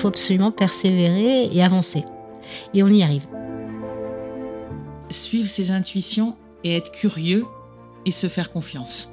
Faut absolument persévérer et avancer. Et on y arrive. Suivre ses intuitions et être curieux et se faire confiance.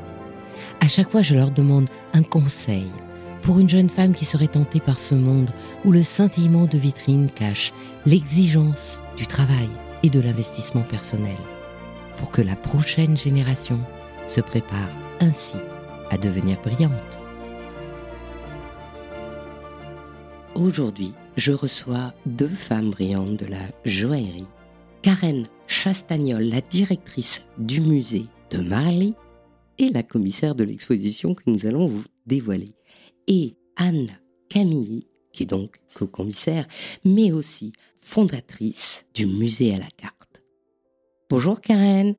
À chaque fois, je leur demande un conseil pour une jeune femme qui serait tentée par ce monde où le scintillement de vitrine cache l'exigence du travail et de l'investissement personnel, pour que la prochaine génération se prépare ainsi à devenir brillante. Aujourd'hui, je reçois deux femmes brillantes de la joaillerie. Karen Chastagnol, la directrice du musée de Marly, et la commissaire de l'exposition que nous allons vous dévoiler. Et Anne Camille, qui est donc co-commissaire, mais aussi fondatrice du musée à la carte. Bonjour Karen.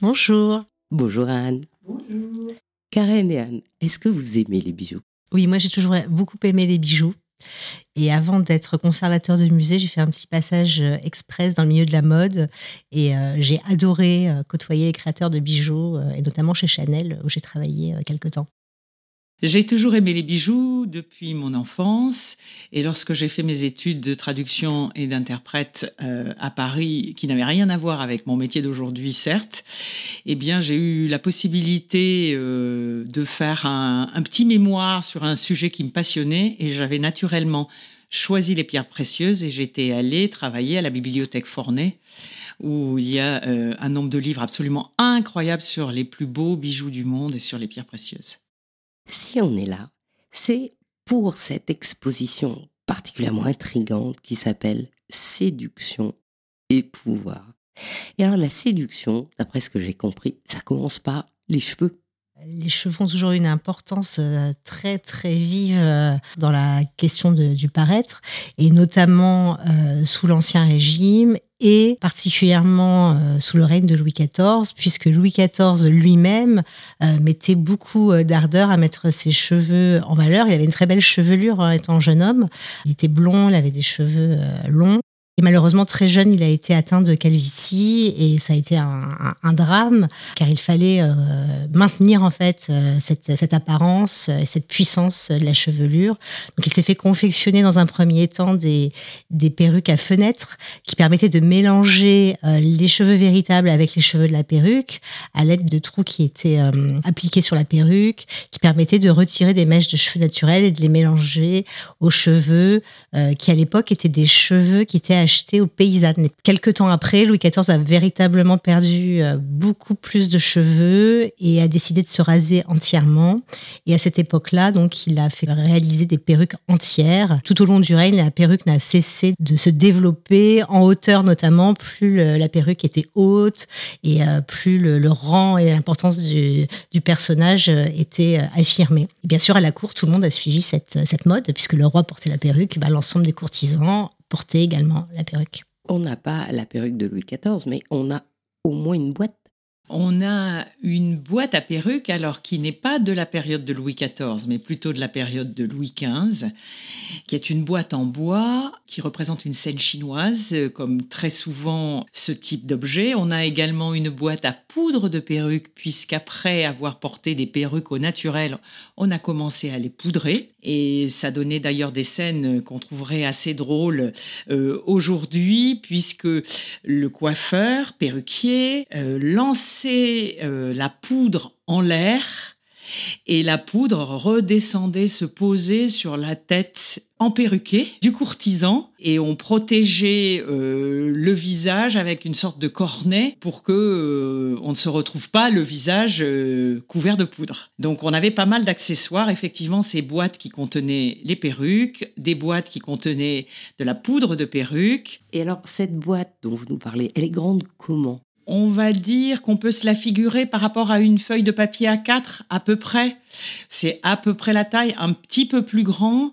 Bonjour. Bonjour Anne. Bonjour. Karen et Anne, est-ce que vous aimez les bijoux? Oui, moi j'ai toujours beaucoup aimé les bijoux. Et avant d'être conservateur de musée, j'ai fait un petit passage euh, express dans le milieu de la mode et euh, j'ai adoré euh, côtoyer les créateurs de bijoux, et notamment chez Chanel, où j'ai travaillé quelque temps. J'ai toujours aimé les bijoux depuis mon enfance et lorsque j'ai fait mes études de traduction et d'interprète euh, à Paris, qui n'avaient rien à voir avec mon métier d'aujourd'hui, certes, eh bien j'ai eu la possibilité euh, de faire un, un, petit mémoire sur un sujet qui me passionnait et j'avais naturellement choisi les pierres précieuses et j'étais allée travailler à la bibliothèque Forney où il y a euh, un nombre de livres absolument incroyables sur les plus beaux bijoux du monde et sur les pierres précieuses si on est là, c'est pour cette exposition particulièrement intrigante qui s'appelle Séduction et pouvoir. Et alors la séduction, d'après ce que j'ai compris, ça commence par les cheveux. Les cheveux ont toujours une importance euh, très très vive euh, dans la question du paraître, et notamment euh, sous l'Ancien Régime et particulièrement sous le règne de Louis XIV, puisque Louis XIV lui-même mettait beaucoup d'ardeur à mettre ses cheveux en valeur. Il avait une très belle chevelure hein, étant jeune homme. Il était blond, il avait des cheveux longs. Et malheureusement, très jeune, il a été atteint de calvitie et ça a été un, drame car il fallait euh, maintenir en fait euh, cette, apparence, et cette puissance de la chevelure. Donc, il s'est fait confectionner dans un premier temps des, perruques à fenêtres qui permettaient de mélanger euh, les cheveux véritables avec les cheveux de la perruque à l'aide de trous qui étaient appliqués sur la perruque, qui permettaient de retirer des mèches de cheveux naturels et de les mélanger aux cheveux qui à l'époque étaient des cheveux qui étaient acheté aux paysannes. Quelques temps après, Louis XIV a véritablement perdu euh, beaucoup plus de cheveux et a décidé de se raser entièrement. Et à cette époque-là, donc, il a fait réaliser des perruques entières. Tout au long du règne, la perruque n'a cessé de se développer en hauteur notamment. Plus la perruque était haute et euh, plus le, rang et l'importance du, personnage euh, étaient affirmés. Bien sûr, à la cour, tout le monde a suivi cette, cette mode puisque le roi portait la perruque, bah, l'ensemble des courtisans porter également la perruque. On n'a pas la perruque de Louis XIV, mais on a au moins une boîte. On a une boîte à perruques, alors qui n'est pas de la période de Louis XIV, mais plutôt de la période de Louis XV, qui est une boîte en bois qui représente une scène chinoise, comme très souvent ce type d'objet. On a également une boîte à poudre de perruques, puisqu'après avoir porté des perruques au naturel, on a commencé à les poudrer. Et ça donnait d'ailleurs des scènes qu'on trouverait assez drôles euh, aujourd'hui, puisque le coiffeur, perruquier, euh, lançait euh, la poudre en l'air et la poudre redescendait se poser sur la tête emperruquée du courtisan et on protégeait euh, le visage avec une sorte de cornet pour que euh, on ne se retrouve pas le visage euh, couvert de poudre. Donc on avait pas mal d'accessoires, effectivement ces boîtes qui contenaient les perruques, des boîtes qui contenaient de la poudre de perruque. Et alors cette boîte dont vous nous parlez, elle est grande comment? On va dire qu'on peut se la figurer par rapport à une feuille de papier A4 à peu près. C'est à peu près la taille, un petit peu plus grand.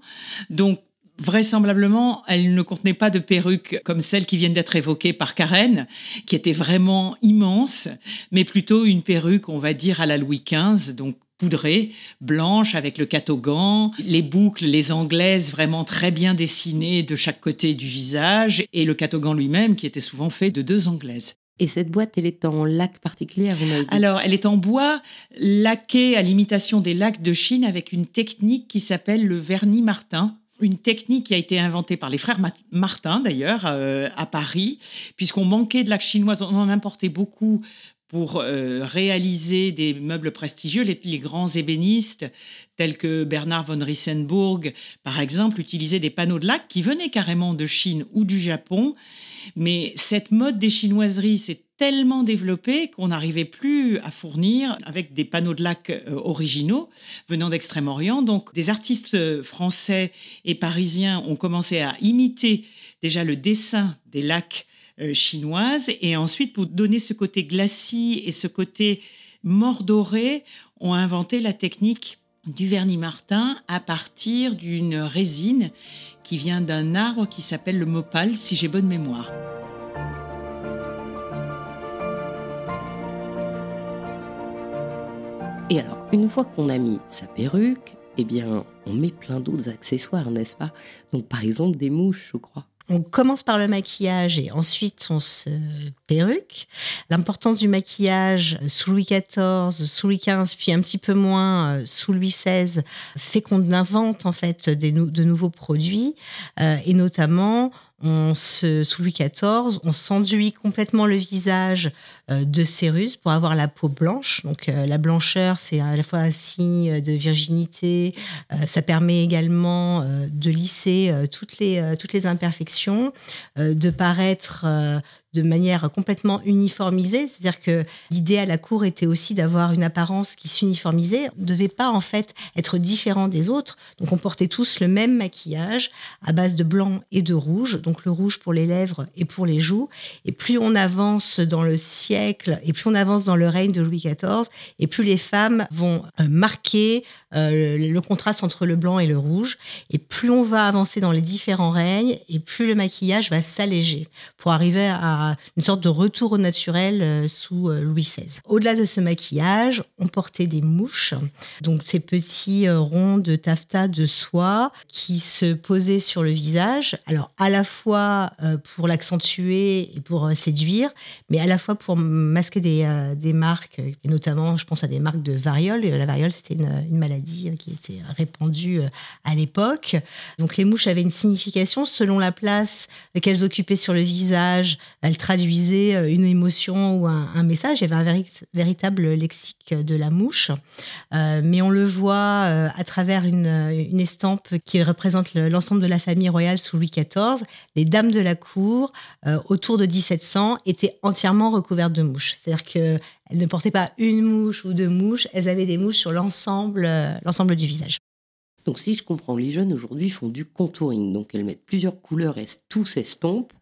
Donc vraisemblablement, elle ne contenait pas de perruques comme celles qui viennent d'être évoquées par Karen, qui était vraiment immense, mais plutôt une perruque, on va dire, à la Louis XV, donc poudrée, blanche avec le catogan, les boucles, les anglaises vraiment très bien dessinées de chaque côté du visage, et le catogan lui-même qui était souvent fait de deux anglaises. Et cette boîte, elle est en lac particulier Alors, elle est en bois laqué à l'imitation des lacs de Chine avec une technique qui s'appelle le vernis Martin. Une technique qui a été inventée par les frères Martin, d'ailleurs, euh, à Paris, puisqu'on manquait de lac chinoise, on en importait beaucoup pour euh, réaliser des meubles prestigieux. Les, grands ébénistes, tels que Bernard von Rissenburg, par exemple, utilisaient des panneaux de lac qui venaient carrément de Chine ou du Japon mais cette mode des chinoiseries s'est tellement développée qu'on n'arrivait plus à fournir avec des panneaux de lac euh, originaux venant d'Extrême-Orient. Donc des artistes euh, français et parisiens ont commencé à imiter déjà le dessin des lacs euh, chinoises et ensuite pour donner ce côté glacis et ce côté mordoré, ont inventé la technique du vernis martin à partir d'une résine qui vient d'un arbre qui s'appelle le mopal, si j'ai bonne mémoire. Et alors, une fois qu'on a mis sa perruque, eh bien, on met plein d'autres accessoires, n'est-ce pas? Donc, par exemple, des mouches, je crois on commence par le maquillage et ensuite on se perruque. L'importance du maquillage sous Louis XIV, sous Louis XV, puis un petit peu moins euh, sous Louis XVI, fait qu'on invente en fait de nouveaux produits euh, et notamment sous Louis XIV, on s'enduit complètement le visage de cérus pour avoir la peau blanche. Donc euh, la blancheur, c'est à la fois un signe de virginité. Euh, ça permet également de lisser toutes les toutes les imperfections, de paraître de manière complètement uniformisée. C'est-à-dire que l'idée à la cour était aussi d'avoir une apparence qui s'uniformisait. On ne devait pas en fait être différent des autres. Donc on portait tous le même maquillage à base de blanc et de rouge. Donc le rouge pour les lèvres et pour les joues. Et plus on avance dans le siècle et plus on avance dans le règne de Louis XIV, et plus les femmes vont euh, marquer euh, le contraste entre le blanc et le rouge. Et plus on va avancer dans les différents règnes, et plus le maquillage va s'alléger pour arriver à une sorte de retour au naturel euh, sous Louis XVI. Au-delà de ce maquillage, on portait des mouches, donc ces petits ronds de taffetas de soie qui se posaient sur le visage, alors à la fois pour l'accentuer et pour séduire, mais à la fois pour masquer des, des marques, notamment je pense à des marques de variole. La variole, c'était une, maladie qui était répandue à l'époque. Donc les mouches avaient une signification selon la place qu'elles occupaient sur le visage. Elles traduisait euh, une émotion ou un, message. Il y avait un véritable lexique de la mouche. Euh, mais on le voit euh, à travers une, estampe qui représente l'ensemble de la famille royale sous Louis XIV. Les dames de la cour, autour de 1700, étaient entièrement recouvertes de mouches. C'est-à-dire qu'elles ne portaient pas une mouche ou deux mouches, elles avaient des mouches sur l'ensemble l'ensemble du visage. Donc si je comprends, les jeunes aujourd'hui font du contouring. Donc elles mettent plusieurs couleurs et tout s'estompe.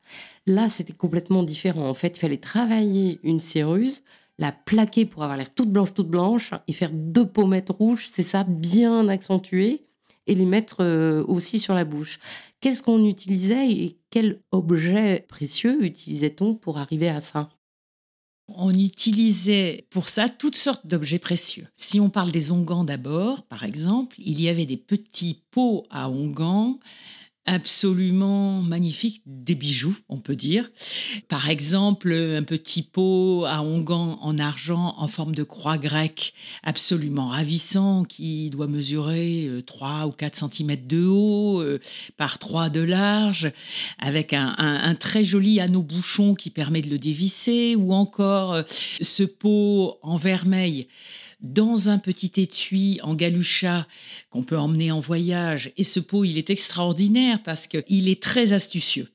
Là, c'était complètement différent. En fait, il fallait travailler une céruse, la plaquer pour avoir l'air toute blanche, toute blanche, et faire deux pommettes rouges, c'est ça, bien accentuées, et les mettre euh, aussi sur la bouche. Qu'est-ce qu'on utilisait et quel objet précieux utilisait-on pour arriver à ça? On utilisait pour ça toutes sortes d'objets précieux. Si on parle des ongans d'abord, par exemple, il y avait des petits pots à ongans absolument magnifique, des bijoux, on peut dire. Par exemple, un petit pot à onguent en argent en forme de croix grecque, absolument ravissant, qui doit mesurer 3 euh, ou 4 cm de haut euh, par 3 de large, avec un, un très joli anneau bouchon qui permet de le dévisser, ou encore euh, ce pot en vermeil dans un petit étui en galucha qu'on peut emmener en voyage. Et ce pot, il est extraordinaire parce qu'il est très astucieux.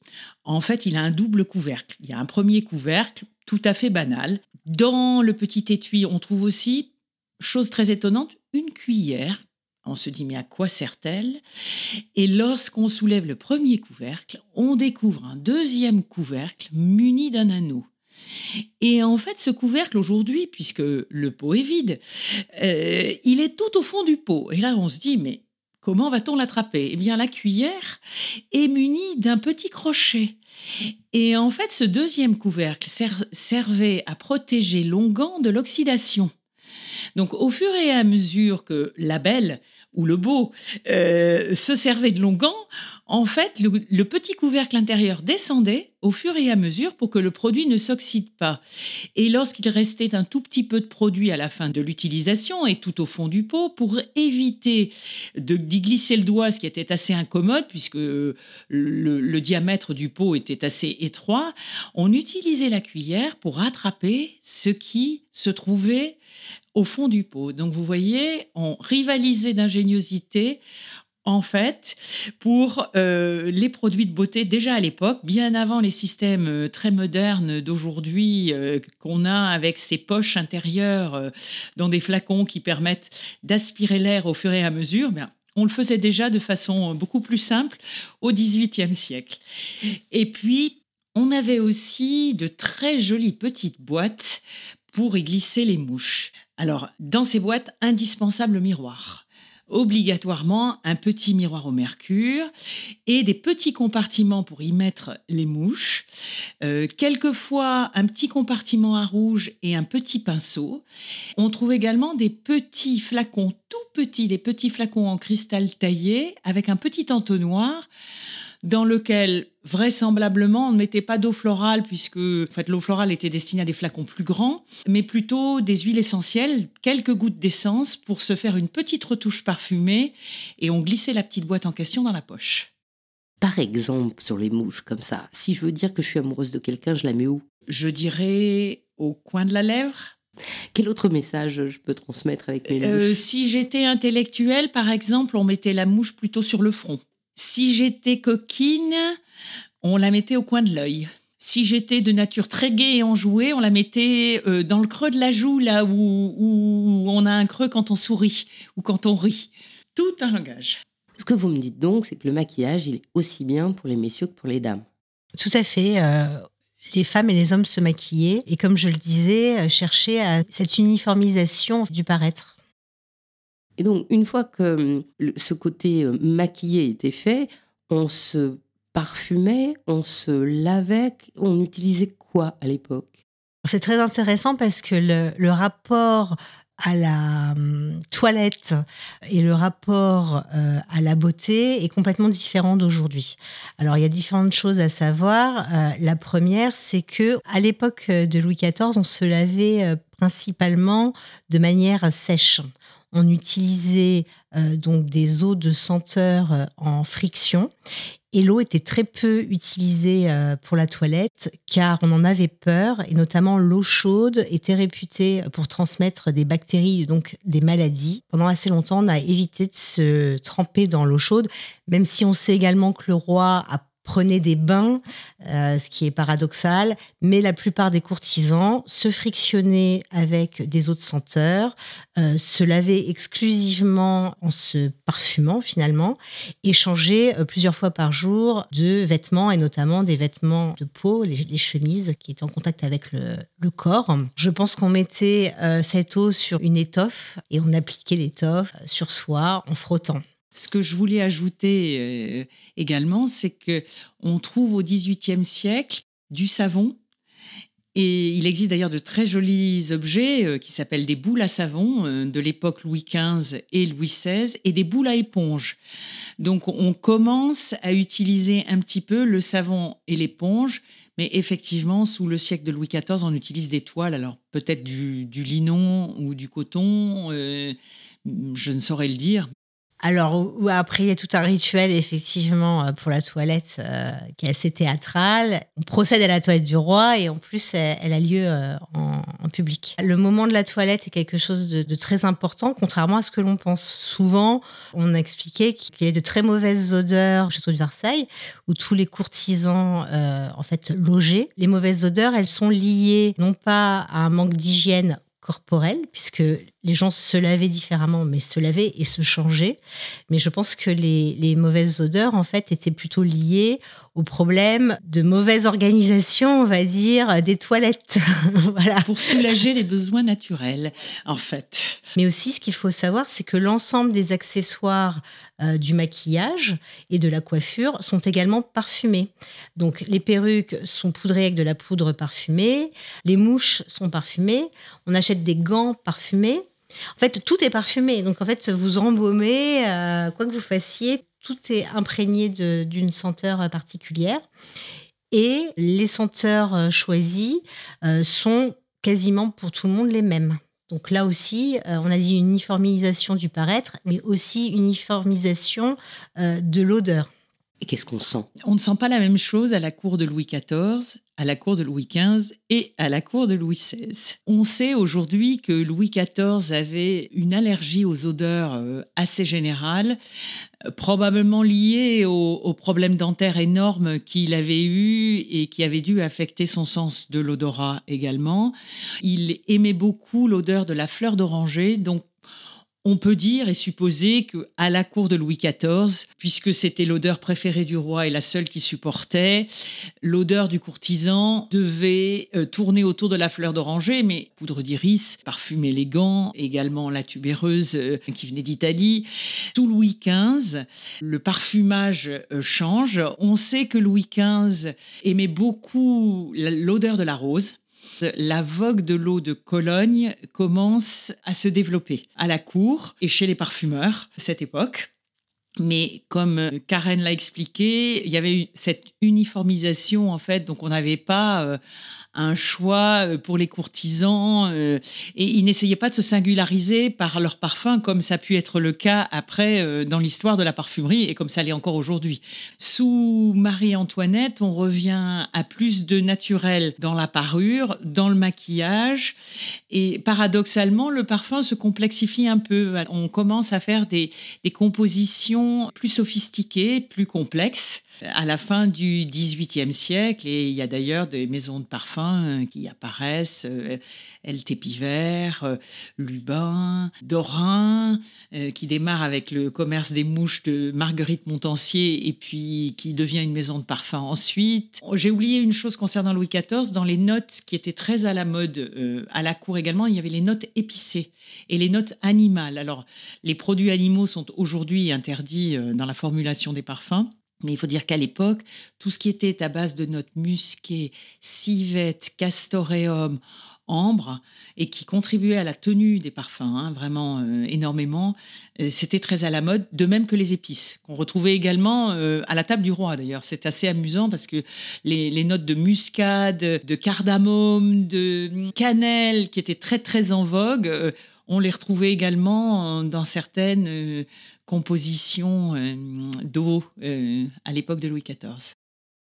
En fait, il a un double couvercle. Il y a un premier couvercle tout à fait banal. Dans le petit étui, on trouve aussi, chose très étonnante, une cuillère. On se dit, mais à quoi sert-elle? Et lorsqu'on soulève le premier couvercle, on découvre un deuxième couvercle muni d'un anneau. Et en fait, ce couvercle aujourd'hui, puisque le pot est vide, euh, il est tout au fond du pot. Et là, on se dit, mais comment va-t-on l'attraper? Eh bien, la cuillère est munie d'un petit crochet. Et en fait, ce deuxième couvercle servait à protéger l'onguent de l'oxydation. Donc, au fur et à mesure que la belle ou le beau euh, se servait de longan, en fait, le, petit couvercle intérieur descendait au fur et à mesure pour que le produit ne s'oxyde pas. Et lorsqu'il restait un tout petit peu de produit à la fin de l'utilisation et tout au fond du pot, pour éviter d'y glisser le doigt, ce qui était assez incommode puisque le, le diamètre du pot était assez étroit, on utilisait la cuillère pour attraper ce qui se trouvait au fond du pot. Donc vous voyez, on rivalisait d'ingéniosité en fait, pour euh, les produits de beauté déjà à l'époque, bien avant les systèmes euh, très modernes d'aujourd'hui euh, qu'on a avec ces poches intérieures dans des flacons qui permettent d'aspirer l'air au fur et à mesure. Bien, on le faisait déjà de façon beaucoup plus simple au XVIIIe siècle. Et puis, on avait aussi de très jolies petites boîtes pour y glisser les mouches. Alors, dans ces boîtes, indispensable miroir obligatoirement un petit miroir au mercure et des petits compartiments pour y mettre les mouches, euh, quelquefois un petit compartiment à rouge et un petit pinceau. On trouve également des petits flacons tout petits, des petits flacons en cristal taillé avec un petit entonnoir dans lequel vraisemblablement on ne mettait pas d'eau florale puisque en fait, l'eau florale était destinée à des flacons plus grands, mais plutôt des huiles essentielles, quelques gouttes d'essence pour se faire une petite retouche parfumée et on glissait la petite boîte en question dans la poche. Par exemple, sur les mouches comme ça, si je veux dire que je suis amoureuse de quelqu'un, je la mets où? Je dirais au coin de la lèvre. Quel autre message je peux transmettre avec mes euh, Si j'étais intellectuelle, par exemple, on mettait la mouche plutôt sur le front. Si j'étais coquine, on la mettait au coin de l'œil. Si j'étais de nature très gaie et enjouée, on la mettait euh, dans le creux de la joue, là où, on a un creux quand on sourit ou quand on rit. Tout un langage. Ce que vous me dites donc, c'est que le maquillage, il est aussi bien pour les messieurs que pour les dames. Tout à fait. Euh, les femmes et les hommes se maquillaient et, comme je le disais, euh, cherchaient à cette uniformisation du paraître. Et donc, une fois que hum, ce côté euh, maquillé était fait, on se parfumait, on se lavait, on utilisait quoi à l'époque? C'est très intéressant parce que le, rapport à la hum, toilette et le rapport euh, à la beauté est complètement différent d'aujourd'hui. Alors il y a différentes choses à savoir. Euh, la première, c'est que à l'époque de Louis XIV, on se lavait principalement de manière sèche on utilisait euh, donc des eaux de senteur euh, en friction et l'eau était très peu utilisée euh, pour la toilette car on en avait peur et notamment l'eau chaude était réputée pour transmettre des bactéries donc des maladies. Pendant assez longtemps, on a évité de se tremper dans l'eau chaude, même si on sait également que le roi a prenaient des bains, euh, ce qui est paradoxal, mais la plupart des courtisans se frictionnaient avec des eaux de senteur, euh, se lavaient exclusivement en se parfumant finalement, et changeaient euh, plusieurs fois par jour de vêtements, et notamment des vêtements de peau, les, chemises qui étaient en contact avec le, le corps. Je pense qu'on mettait cette eau sur une étoffe et on appliquait l'étoffe sur soi en frottant. Ce que je voulais ajouter euh, également, c'est que on trouve au XVIIIe siècle du savon Et il existe d'ailleurs de très jolis objets euh, qui s'appellent des boules à savon euh, de l'époque Louis XV et Louis XVI et des boules à éponge. Donc on commence à utiliser un petit peu le savon et l'éponge, mais effectivement, sous le siècle de Louis XIV, on utilise des toiles, alors peut-être du, linon ou du coton, je ne saurais le dire, alors, après, il y a tout un rituel, effectivement, euh, pour la toilette euh, qui est assez théâtral. On procède à la toilette du roi et en plus, elle, a lieu euh, en, public. Le moment de la toilette est quelque chose de, très important, contrairement à ce que l'on pense. Souvent, on a expliqué qu'il y a de très mauvaises odeurs au château de Versailles, où tous les courtisans, en fait, logeaient. Les mauvaises odeurs, elles sont liées non pas à un manque d'hygiène corporelle, puisque les gens se lavaient différemment, mais se lavaient et se changeaient. Mais je pense que les, les mauvaises odeurs, en fait, étaient plutôt liées au problème de mauvaise organisation, on va dire, des toilettes. voilà. Pour soulager les besoins naturels, en fait. Mais aussi, ce qu'il faut savoir, c'est que l'ensemble des accessoires euh, du maquillage et de la coiffure sont également parfumés. Donc, les perruques sont poudrées avec de la poudre parfumée, les mouches sont parfumées, on achète des gants parfumés. En fait, tout est parfumé. Donc, en fait, vous embaumez, euh, quoi que vous fassiez, tout est imprégné d'une senteur particulière. Et les senteurs euh, choisies euh, sont quasiment pour tout le monde les mêmes. Donc là aussi, on a dit uniformisation du paraître, mais aussi uniformisation de l'odeur. Et qu'est-ce qu'on sent? On ne sent pas la même chose à la cour de Louis XIV à la cour de Louis XV et à la cour de Louis XVI. On sait aujourd'hui que Louis XIV avait une allergie aux odeurs euh, assez générale, euh, probablement liée aux, problèmes dentaires énormes qu'il avait eu et qui avaient dû affecter son sens de l'odorat également. Il aimait beaucoup l'odeur de la fleur d'oranger, donc on peut dire et supposer que à la cour de Louis XIV, puisque c'était l'odeur préférée du roi et la seule qui supportait, l'odeur du courtisan devait euh, tourner autour de la fleur d'oranger, mais poudre d'iris, parfum élégant, également la tubéreuse euh, qui venait d'Italie. Sous Louis XV, le parfumage euh, change. On sait que Louis XV aimait beaucoup l'odeur de la rose la vogue de l'eau de Cologne commence à se développer à la cour et chez les parfumeurs de cette époque. Mais comme Karen l'a expliqué, il y avait cette uniformisation en fait, donc on n'avait pas euh, un choix euh, pour les courtisans euh, et ils n'essayaient pas de se singulariser par leur parfum comme ça a pu être le cas après euh, dans l'histoire de la parfumerie et comme ça l'est encore aujourd'hui. Sous Marie-Antoinette, on revient à plus de naturel dans la parure, dans le maquillage et paradoxalement, le parfum se complexifie un peu. On commence à faire des, compositions plus sophistiquées, plus complexes à la fin du XVIIIe siècle. Et il y a d'ailleurs des maisons de parfums euh, qui apparaissent, euh, El euh, Lubin, Dorin, qui démarre avec le commerce des mouches de Marguerite Montancier et puis qui devient une maison de parfums ensuite. J'ai oublié une chose concernant Louis XIV, dans les notes qui étaient très à la mode à la cour également, il y avait les notes épicées et les notes animales. Alors, les produits animaux sont aujourd'hui interdits dans la formulation des parfums. Mais il faut dire qu'à l'époque, tout ce qui était à base de notes musquées, civette, castoreum, ambre, et qui contribuait à la tenue des parfums, hein, vraiment euh, énormément, euh, c'était très à la mode, de même que les épices, qu'on retrouvait également euh, à la table du roi d'ailleurs. C'est assez amusant parce que les, notes de muscade, de cardamome, de cannelle, qui étaient très très en vogue, on les retrouvait également dans certaines composition euh, d'eau euh, à l'époque de Louis XIV.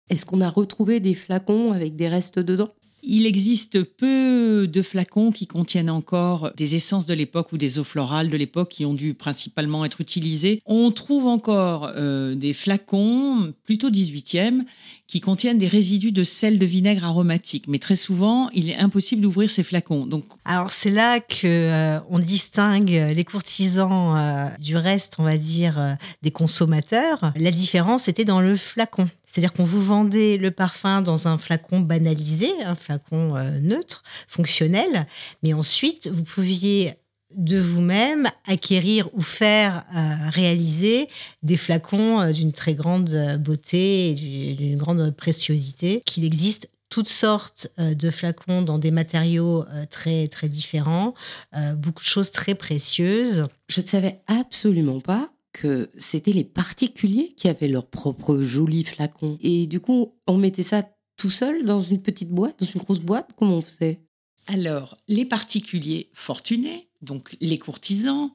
Est-ce qu'on a retrouvé des flacons avec des restes dedans? Il existe peu de flacons qui contiennent encore des essences de l'époque ou des eaux florales de l'époque qui ont dû principalement être utilisées. On trouve encore euh, des flacons, plutôt 18e, qui contiennent des résidus de sel de vinaigre aromatique. Mais très souvent, il est impossible d'ouvrir ces flacons. Donc, Alors c'est là que euh, on distingue les courtisans euh, du reste, on va dire, des consommateurs. La différence était dans le flacon. C'est-à-dire qu'on vous vendait le parfum dans un flacon banalisé, un flacon euh, neutre, fonctionnel, mais ensuite vous pouviez de vous-même acquérir ou faire euh, réaliser des flacons euh, d'une très grande beauté et d'une grande préciosité qu'il existe toutes sortes de flacons dans des matériaux très très différents, beaucoup de choses très précieuses. Je ne savais absolument pas que c'était les particuliers qui avaient leurs propres jolis flacons. Et du coup, on mettait ça tout seul dans une petite boîte, dans une grosse boîte Comment on faisait? Alors, les particuliers fortunés, donc les courtisans,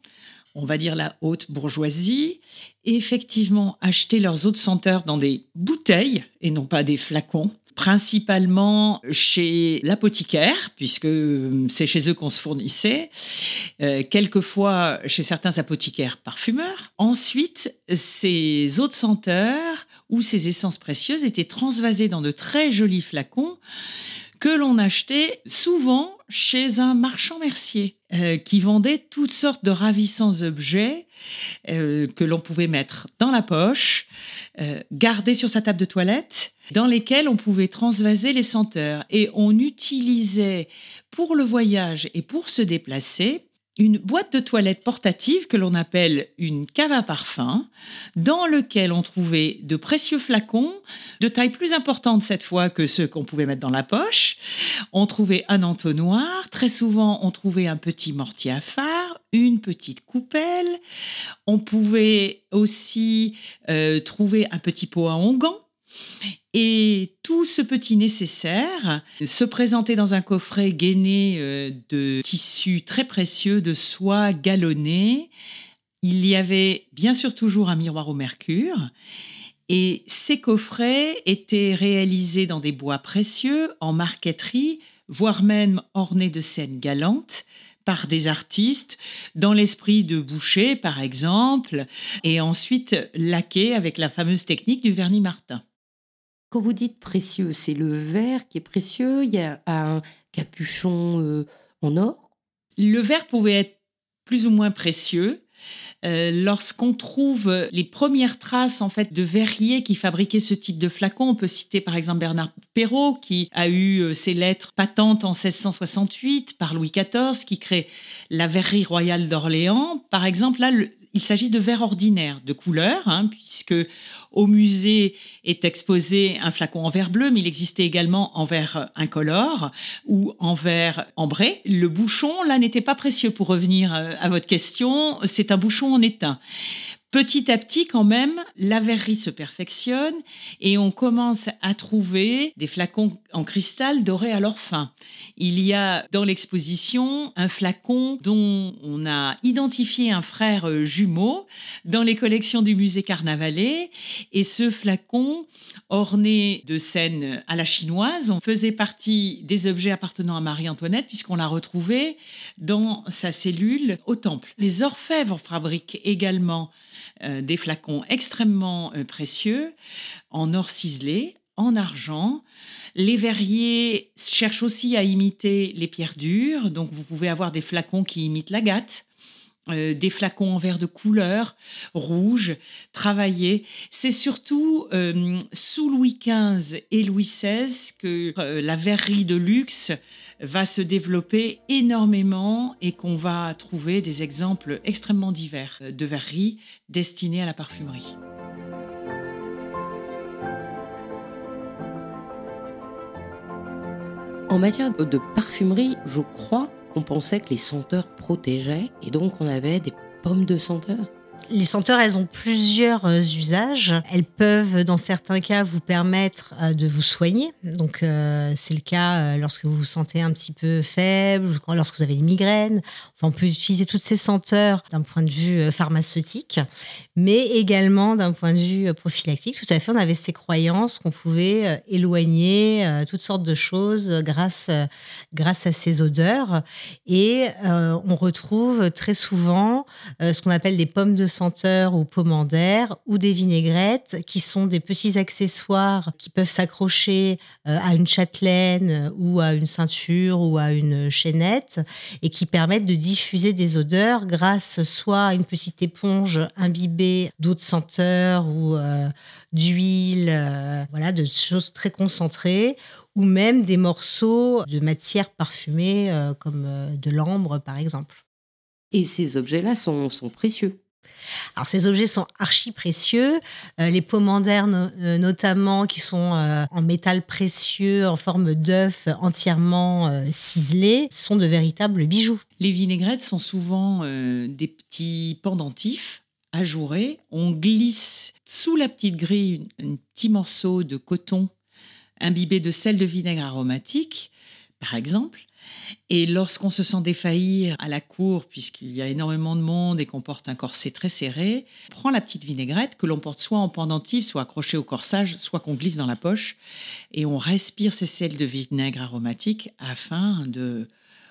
on va dire la haute bourgeoisie, effectivement achetaient leurs eaux de senteur dans des bouteilles et non pas des flacons principalement chez l'apothicaire, puisque c'est chez eux qu'on se fournissait, euh, quelquefois chez certains apothicaires parfumeurs. Ensuite, ces eaux de senteur ou ces essences précieuses étaient transvasées dans de très jolis flacons que l'on achetait souvent chez un marchand mercier euh, qui vendait toutes sortes de ravissants objets euh, que l'on pouvait mettre dans la poche, euh, garder sur sa table de toilette, dans lesquels on pouvait transvaser les senteurs. Et on utilisait pour le voyage et pour se déplacer une boîte de toilette portative que l'on appelle une cave à parfum, dans lequel on trouvait de précieux flacons de taille plus importante cette fois que ceux qu'on pouvait mettre dans la poche. On trouvait un entonnoir, très souvent on trouvait un petit mortier à phare, une petite coupelle. On pouvait aussi euh, trouver un petit pot à onguent et tout ce petit nécessaire se présentait dans un coffret gainé euh, de tissus très précieux, de soie galonnée. Il y avait bien sûr toujours un miroir au mercure. Et ces coffrets étaient réalisés dans des bois précieux, en marqueterie, voire même ornés de scènes galantes, par des artistes, dans l'esprit de Boucher par exemple, et ensuite laqués avec la fameuse technique du vernis Martin. Quand vous dites précieux, c'est le verre qui est précieux, il y a un capuchon euh, en or? Le verre pouvait être plus ou moins précieux. Euh, lorsqu'on trouve les premières traces en fait de verriers qui fabriquaient ce type de flacon, on peut citer par exemple Bernard Perrault qui a eu euh, ses lettres patentes en 1668 par Louis XIV qui crée la verrerie royale d'Orléans. Par exemple, là, il s'agit de verre ordinaire, de couleur, hein, puisque au musée est exposé un flacon en verre bleu, mais il existait également en verre incolore ou en verre ambré. Le bouchon, là, n'était pas précieux pour revenir euh, à votre question. C'est un bouchon en étain. Petit à petit, quand même, la verrerie se perfectionne et on commence à trouver des flacons en cristal dorés à leur fin. Il y a dans l'exposition un flacon dont on a identifié un frère jumeau dans les collections du musée Carnavalet et ce flacon orné de scènes à la chinoise, faisait partie des objets appartenant à Marie-Antoinette puisqu'on l'a retrouvé dans sa cellule au temple. Les orfèvres fabriquent également euh, des flacons extrêmement euh, précieux en or ciselé, en argent. Les verriers cherchent aussi à imiter les pierres dures, donc vous pouvez avoir des flacons qui imitent l'agate. Euh, des flacons en verre de couleur, rouge, travaillés. C'est surtout sous Louis XV et Louis XVI que la verrerie de luxe va se développer énormément et qu'on va trouver des exemples extrêmement divers de verreries destinées à la parfumerie. En matière de parfumerie, je crois qu'on pensait que les senteurs protégeaient et donc on avait des pommes de senteur. Les senteurs, elles ont plusieurs euh, usages. Elles peuvent, dans certains cas, vous permettre euh, de vous soigner. Donc, euh, c'est le cas lorsque vous vous sentez un petit peu faible, lorsque vous avez une migraine. On peut utiliser toutes ces senteurs d'un point de vue pharmaceutique, mais également d'un point de vue prophylactique. Tout à fait, on avait ces croyances qu'on pouvait éloigner toutes sortes de choses grâce, grâce à ces odeurs. Et on retrouve très souvent ce qu'on appelle des pommes de senteurs ou pommandères ou des vinaigrettes qui sont des petits accessoires qui peuvent s'accrocher euh, à une châtelaine euh, ou à une ceinture ou à une chaînette et qui permettent de diffuser des odeurs grâce soit à une petite éponge imbibée d'eau de senteur ou euh, d'huile, voilà, de choses très concentrées ou même des morceaux de matière parfumée comme de l'ambre par exemple. Et ces objets-là sont précieux Alors ces objets sont archi précieux. Euh, les pommandères euh, notamment, qui sont euh, en métal précieux, en forme d'œuf, entièrement ciselés, sont de véritables bijoux. Les vinaigrettes sont souvent des petits pendentifs ajourés. On glisse sous la petite grille un petit morceau de coton imbibé de sel de vinaigre aromatique, par exemple. Et lorsqu'on se sent défaillir à la cour, puisqu'il y a énormément de monde et qu'on porte un corset très serré, on prend la petite vinaigrette que l'on porte soit en pendentif, soit accrochée au corsage, soit qu'on glisse dans la poche, et on respire ces sels de vinaigre aromatique afin de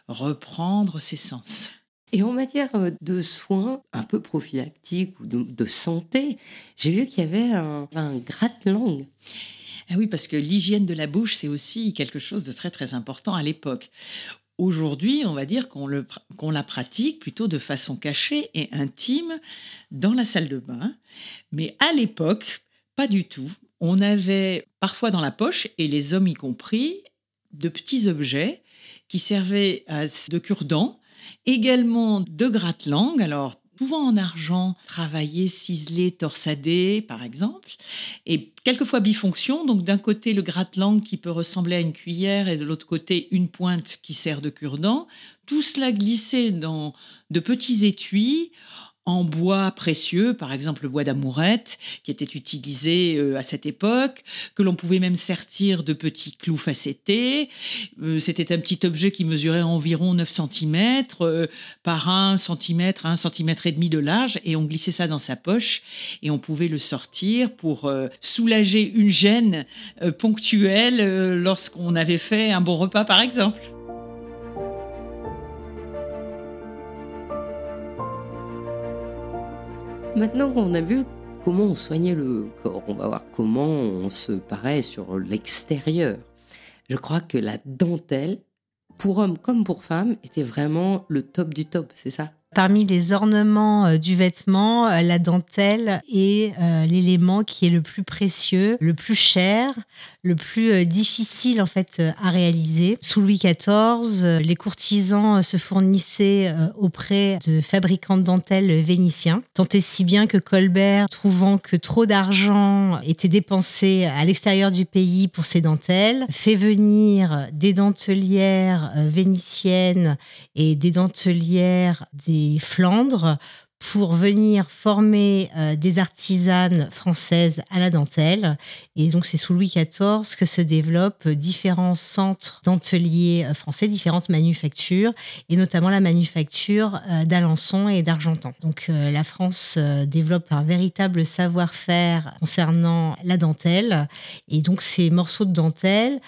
reprendre ses sens. Et en matière euh, de soins un peu prophylactiques ou de, santé, j'ai vu qu'il y avait un, un gratte-langue. Ah oui, parce que l'hygiène de la bouche, c'est aussi quelque chose de très très important à l'époque. Aujourd'hui, on va dire qu'on la pratique plutôt de façon cachée et intime dans la salle de bain. Mais à l'époque, pas du tout. On avait parfois dans la poche, et les hommes y compris, de petits objets qui servaient de cure-dents, également de gratte-langue. Alors, souvent en argent, travaillé, ciselé, torsadé, par exemple, et quelquefois bifonction. Donc d'un côté le gratte-langue qui peut ressembler à une cuillère et de l'autre côté une pointe qui sert de cure-dent. Tout cela glissé dans de petits étuis en bois précieux, par exemple le bois d'amourette, qui était utilisé euh, à cette époque, que l'on pouvait même sertir de petits clous facettés. Euh, c'était un petit objet qui mesurait environ 9 cm euh, par 1 cm à 1 cm et demi de large, et on glissait ça dans sa poche, et on pouvait le sortir pour soulager une gêne ponctuelle lorsqu'on avait fait un bon repas, par exemple. Maintenant qu'on a vu comment on soignait le corps, on va voir comment on se paraît sur l'extérieur. Je crois que la dentelle, pour homme comme pour femme, était vraiment le top du top, c'est ça? Parmi les ornements euh, du vêtement, euh, la dentelle est euh, l'élément qui est le plus précieux, le plus cher, le plus difficile en fait à réaliser. Sous Louis XIV, les courtisans se fournissaient auprès de fabricants de dentelles vénitiens, tant et si bien que Colbert, trouvant que trop d'argent était dépensé à l'extérieur du pays pour ces dentelles, fait venir des dentelières vénitiennes et des dentelières des Flandres pour venir former euh, des artisanes françaises à la dentelle. Et donc, c'est sous Louis XIV que se développent différents centres denteliers euh, français, différentes manufactures, et notamment la manufacture euh, d'Alençon et d'Argentan. Donc, la France développe un véritable savoir-faire concernant la dentelle. Et donc, ces morceaux de dentelle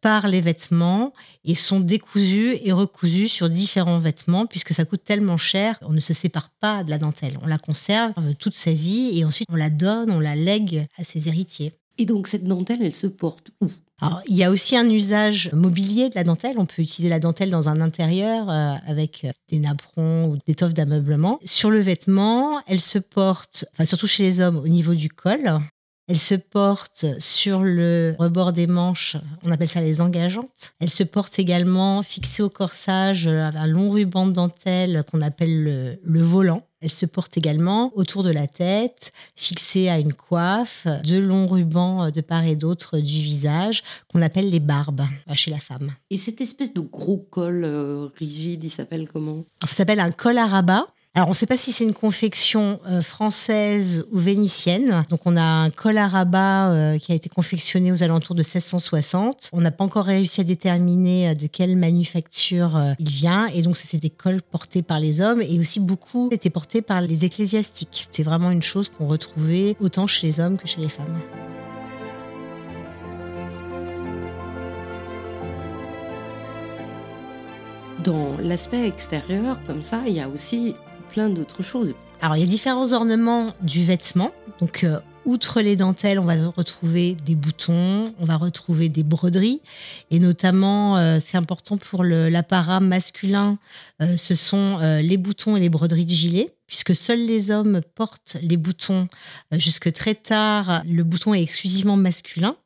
par les vêtements et sont décousus et recousus sur différents vêtements puisque ça coûte tellement cher, on ne se sépare pas de la dentelle. On la conserve toute sa vie et ensuite on la donne, on la lègue à ses héritiers. Et donc cette dentelle, elle se porte où? Alors, il y a aussi un usage mobilier de la dentelle. On peut utiliser la dentelle dans un intérieur euh, avec des napperons ou des toffes d'ameublement. Sur le vêtement, elle se porte, enfin surtout chez les hommes, au niveau du col. Elle se porte sur le rebord des manches, on appelle ça les engageantes. Elle se porte également fixée au corsage un long ruban de dentelle qu'on appelle le, volant. Elle se porte également autour de la tête, fixée à une coiffe, de longs rubans de part et d'autre du visage, qu'on appelle les barbes chez la femme. Et cette espèce de gros col euh, rigide, il s'appelle comment? Ça s'appelle un col à rabat. Alors, on ne sait pas si c'est une confection euh, française ou vénitienne. Donc, on a un col à rabat euh, qui a été confectionné aux alentours de 1660. On n'a pas encore réussi à déterminer euh, de quelle manufacture il vient. Et donc, c'est des cols portés par les hommes et aussi beaucoup étaient portés par les ecclésiastiques. C'est vraiment une chose qu'on retrouvait autant chez les hommes que chez les femmes. Dans l'aspect extérieur, comme ça, il y a aussi plein d'autres choses. Alors, il y a différents ornements du vêtement. Donc, euh, outre les dentelles, on va retrouver des boutons, on va retrouver des broderies. Et notamment, euh, c'est important pour l'apparat masculin, euh, ce sont les boutons et les broderies de gilet, puisque seuls les hommes portent les boutons jusque très tard. Le bouton est exclusivement masculin.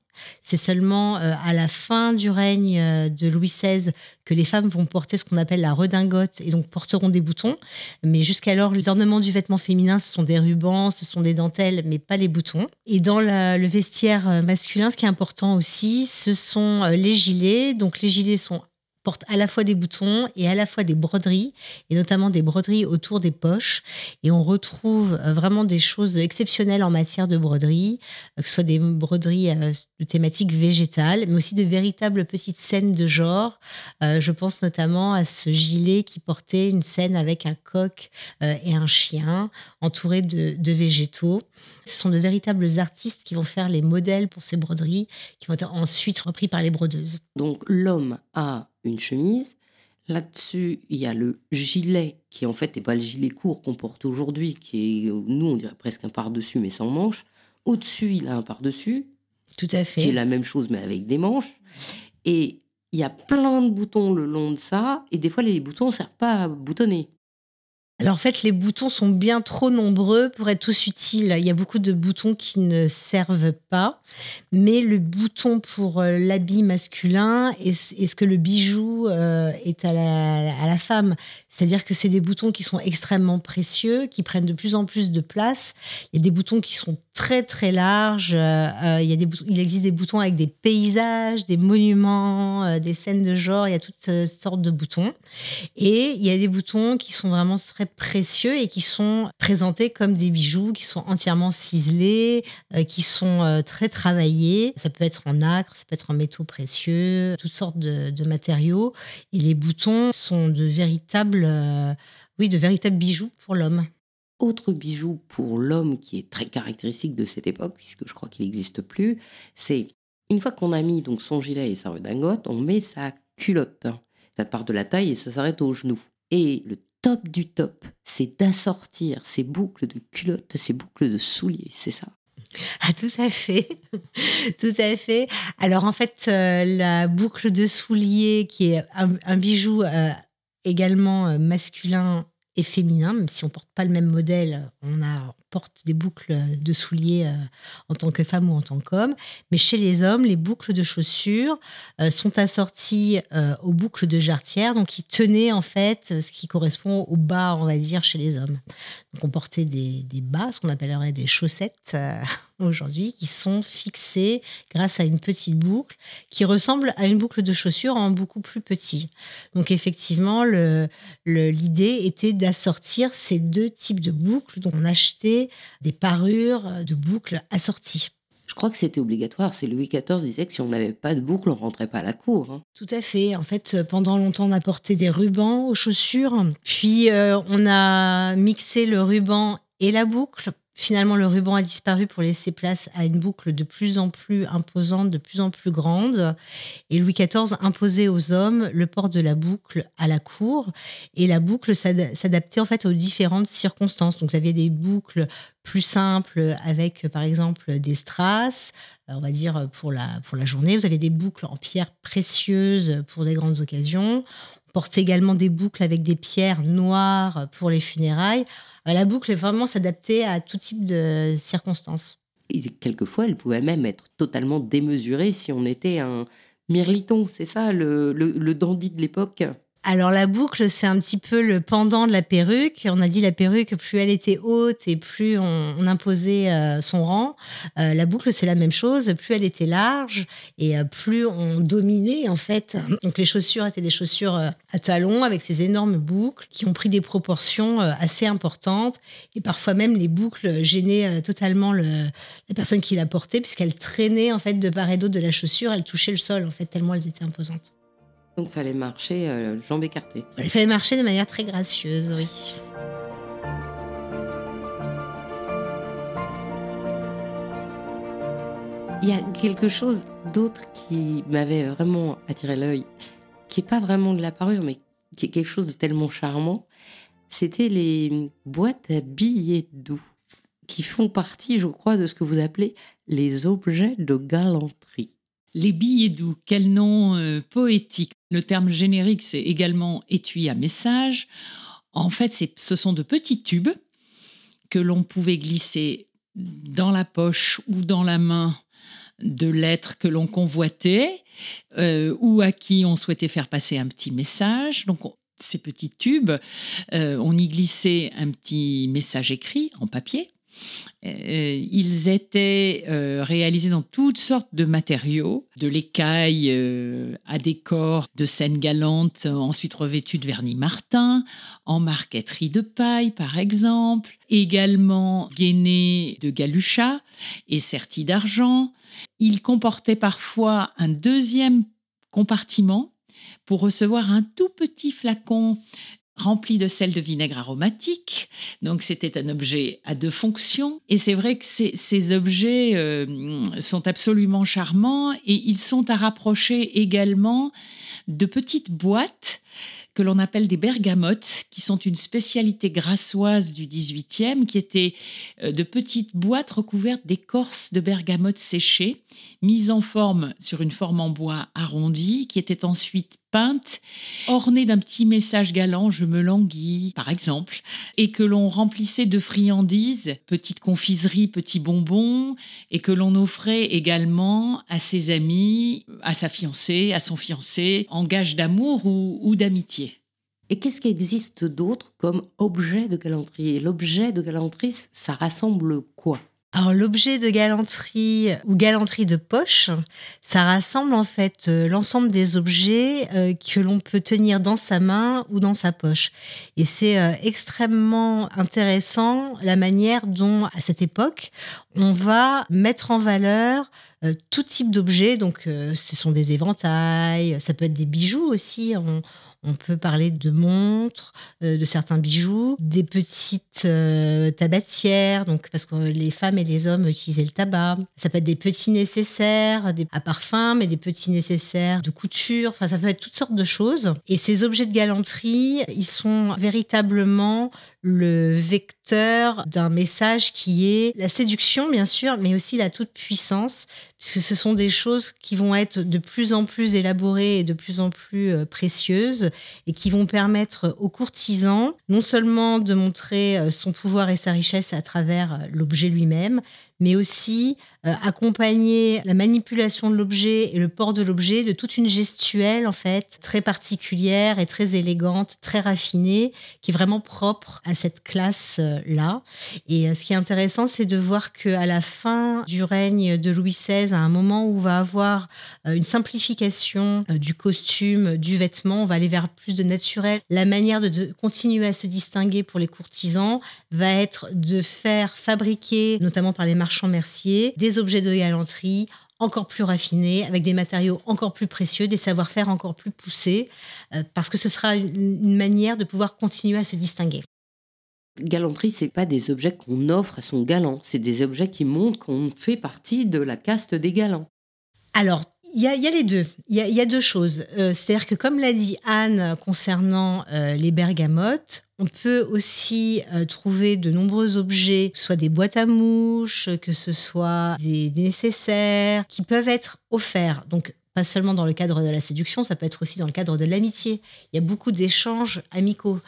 C'est seulement euh, à la fin du règne euh, de Louis XVI que les femmes vont porter ce qu'on appelle la redingote et donc porteront des boutons. Mais jusqu'alors, les ornements du vêtement féminin, ce sont des rubans, ce sont des dentelles, mais pas les boutons. Et dans le vestiaire masculin, ce qui est important aussi, ce sont les gilets. Donc les gilets sont porte à la fois des boutons et à la fois des broderies, et notamment des broderies autour des poches. Et on retrouve euh, vraiment des choses exceptionnelles en matière de broderie, euh, que ce soit des broderies euh, de thématique végétale, mais aussi de véritables petites scènes de genre. je pense notamment à ce gilet qui portait une scène avec un coq et un chien entouré de, de végétaux. Ce sont de véritables artistes qui vont faire les modèles pour ces broderies, qui vont être ensuite repris par les brodeuses. Donc l'homme a une chemise. Là-dessus, il y a le gilet, qui en fait n'est pas le gilet court qu'on porte aujourd'hui, qui est, nous, on dirait presque un par-dessus, mais sans manches. Au-dessus, il a un par-dessus. Tout à fait. Qui est la même chose, mais avec des manches. Et il y a plein de boutons le long de ça, et des fois, les boutons ne servent pas à boutonner. Alors en fait, les boutons sont bien trop nombreux pour être tous utiles. Il y a beaucoup de boutons qui ne servent pas, mais le bouton pour euh, l'habit masculin est, ce que le bijou euh, est à la, femme. C'est-à-dire que c'est des boutons qui sont extrêmement précieux, qui prennent de plus en plus de place. Il y a des boutons qui sont très très larges. Euh, il, y a des il existe des boutons avec des paysages, des monuments, des scènes de genre. Il y a toutes sortes de boutons. Et il y a des boutons qui sont vraiment très précieux et qui sont présentés comme des bijoux qui sont entièrement ciselés, euh, qui sont euh, très travaillés. Ça peut être en acre, ça peut être en métaux précieux, toutes sortes de, matériaux. Et les boutons sont de véritables, euh, oui, de véritables bijoux pour l'homme. Autre bijou pour l'homme qui est très caractéristique de cette époque, puisque je crois qu'il n'existe plus, c'est une fois qu'on a mis donc son gilet et sa redingote, on met sa culotte. Ça part de la taille et ça s'arrête au genou. Et le top du top, c'est d'assortir ces boucles de culottes, ces boucles de souliers, c'est ça. Ah, tout à fait, tout à fait. Alors en fait, euh, la boucle de soulier, qui est un, bijou euh, également euh, masculin et féminin, même si on porte pas le même modèle, on a porte des boucles de souliers euh, en tant que femme ou en tant qu'homme. Mais chez les hommes, les boucles de chaussures euh, sont assorties euh, aux boucles de jarretière, donc qui tenaient en fait ce qui correspond au bas, on va dire, chez les hommes. Donc on portait des, bas, ce qu'on appellerait des chaussettes aujourd'hui, qui sont fixées grâce à une petite boucle qui ressemble à une boucle de chaussure en beaucoup plus petit. Donc effectivement, l'idée était d'assortir ces deux types de boucles. dont on achetait des parures de boucles assorties. Je crois que c'était obligatoire. C'est Louis XIV disait que si on n'avait pas de boucles, on rentrait pas à la cour. Hein. Tout à fait. En fait, pendant longtemps, on a porté des rubans aux chaussures. Puis, euh, on a mixé le ruban et la boucle Finalement, le ruban a disparu pour laisser place à une boucle de plus en plus imposante, de plus en plus grande. Et Louis XIV imposait aux hommes le port de la boucle à la cour. Et la boucle s'adaptait en fait aux différentes circonstances. Donc, vous aviez des boucles plus simples avec, par exemple, des strass, on va dire pour la, pour la journée. Vous avez des boucles en pierre précieuse pour des grandes occasions. Portait également des boucles avec des pierres noires pour les funérailles. Euh, la boucle est vraiment s'adapter à tout type de circonstances. Et quelquefois, elle pouvait même être totalement démesurée si on était un mirliton, c'est ça, le, le dandy de l'époque? Alors la boucle, c'est un petit peu le pendant de la perruque. On a dit la perruque, plus elle était haute et plus on, imposait euh, son rang. Euh, la boucle, c'est la même chose. Plus elle était large et euh, plus on dominait en fait. Donc les chaussures étaient des chaussures à talons avec ces énormes boucles qui ont pris des proportions assez importantes et parfois même les boucles gênaient totalement le, la personne qui la portait puisqu'elle traînait en fait de part et d'autre de la chaussure. Elle touchait le sol en fait tellement elles étaient imposantes. Donc, il fallait marcher euh, jambes écartées. Il fallait marcher de manière très gracieuse, oui. Il y a quelque chose d'autre qui m'avait vraiment attiré l'œil, qui n'est pas vraiment de la parure, mais qui est quelque chose de tellement charmant. C'était les boîtes à billets doux, qui font partie, je crois, de ce que vous appelez les objets de galanterie. Les billets doux, quel nom euh, poétique. Le terme générique, c'est également étui à message. En fait, ce sont de petits tubes que l'on pouvait glisser dans la poche ou dans la main de l'être que l'on convoitait euh, ou à qui on souhaitait faire passer un petit message. Donc, ces petits tubes, euh, on y glissait un petit message écrit en papier. Euh, ils étaient euh, réalisés dans toutes sortes de matériaux, de l'écaille à décor de scènes galantes, ensuite revêtues de vernis martin, en marqueterie de paille par exemple, également gainés de galucha et sertis d'argent. Ils comportaient parfois un deuxième compartiment pour recevoir un tout petit flacon rempli de sel de vinaigre aromatique. Donc c'était un objet à deux fonctions. Et c'est vrai que ces, objets euh, sont absolument charmants et ils sont à rapprocher également de petites boîtes que l'on appelle des bergamotes, qui sont une spécialité grassoise du 18e, qui étaient euh, de petites boîtes recouvertes d'écorce de bergamote séchée, mises en forme sur une forme en bois arrondie, qui était ensuite peinte, ornée d'un petit message galant, je me languis, par exemple, et que l'on remplissait de friandises, petites confiseries, petits bonbons, et que l'on offrait également à ses amis, à sa fiancée, à son fiancé, en gage d'amour ou, d'amitié. Et qu'est-ce qui existe d'autre comme objet de galanterie? Et l'objet de galanterie, ça rassemble quoi? Alors l'objet de galanterie ou galanterie de poche, ça rassemble en fait euh, l'ensemble des objets euh, que l'on peut tenir dans sa main ou dans sa poche. Et c'est euh, extrêmement intéressant la manière dont à cette époque on va mettre en valeur tout type d'objets. Donc ce sont des éventails, ça peut être des bijoux aussi. On peut parler de montres, euh, de certains bijoux, des petites euh, tabatières, donc parce que les femmes et les hommes utilisaient le tabac. Ça peut être des petits nécessaires des, à parfum, mais des petits nécessaires de couture. Enfin, ça peut être toutes sortes de choses. Et ces objets de galanterie, ils sont véritablement le vecteur d'un message qui est la séduction, bien sûr, mais aussi la toute-puissance, puisque ce sont des choses qui vont être de plus en plus élaborées et de plus en plus euh, précieuses, et qui vont permettre aux courtisans non seulement de montrer euh, son pouvoir et sa richesse à travers euh, l'objet lui-même, mais aussi accompagner la manipulation de l'objet et le port de l'objet de toute une gestuelle en fait très particulière et très élégante, très raffinée, qui est vraiment propre à cette classe là. Et euh, ce qui est intéressant, c'est de voir que à la fin du règne de Louis XVI, à un moment où on va avoir euh, une simplification du costume, du vêtement, on va aller vers plus de naturel. La manière de, de continuer à se distinguer pour les courtisans va être de faire fabriquer, notamment par les marchands merciers, des objets de galanterie encore plus raffinés, avec des matériaux encore plus précieux, des savoir-faire encore plus poussés, euh, parce que ce sera une manière de pouvoir continuer à se distinguer. Galanterie, c'est pas des objets qu'on offre à son galant, c'est des objets qui montrent qu'on fait partie de la caste des galants. Alors, il y, a, les deux. Il y, a, deux choses. Euh, c'est-à-dire que, comme l'a dit Anne concernant euh, les bergamotes, on peut aussi euh, trouver de nombreux objets, que ce soit des boîtes à mouches, que ce soit des nécessaires, qui peuvent être offerts. Donc, pas seulement dans le cadre de la séduction, ça peut être aussi dans le cadre de l'amitié. Il y a beaucoup d'échanges amicaux.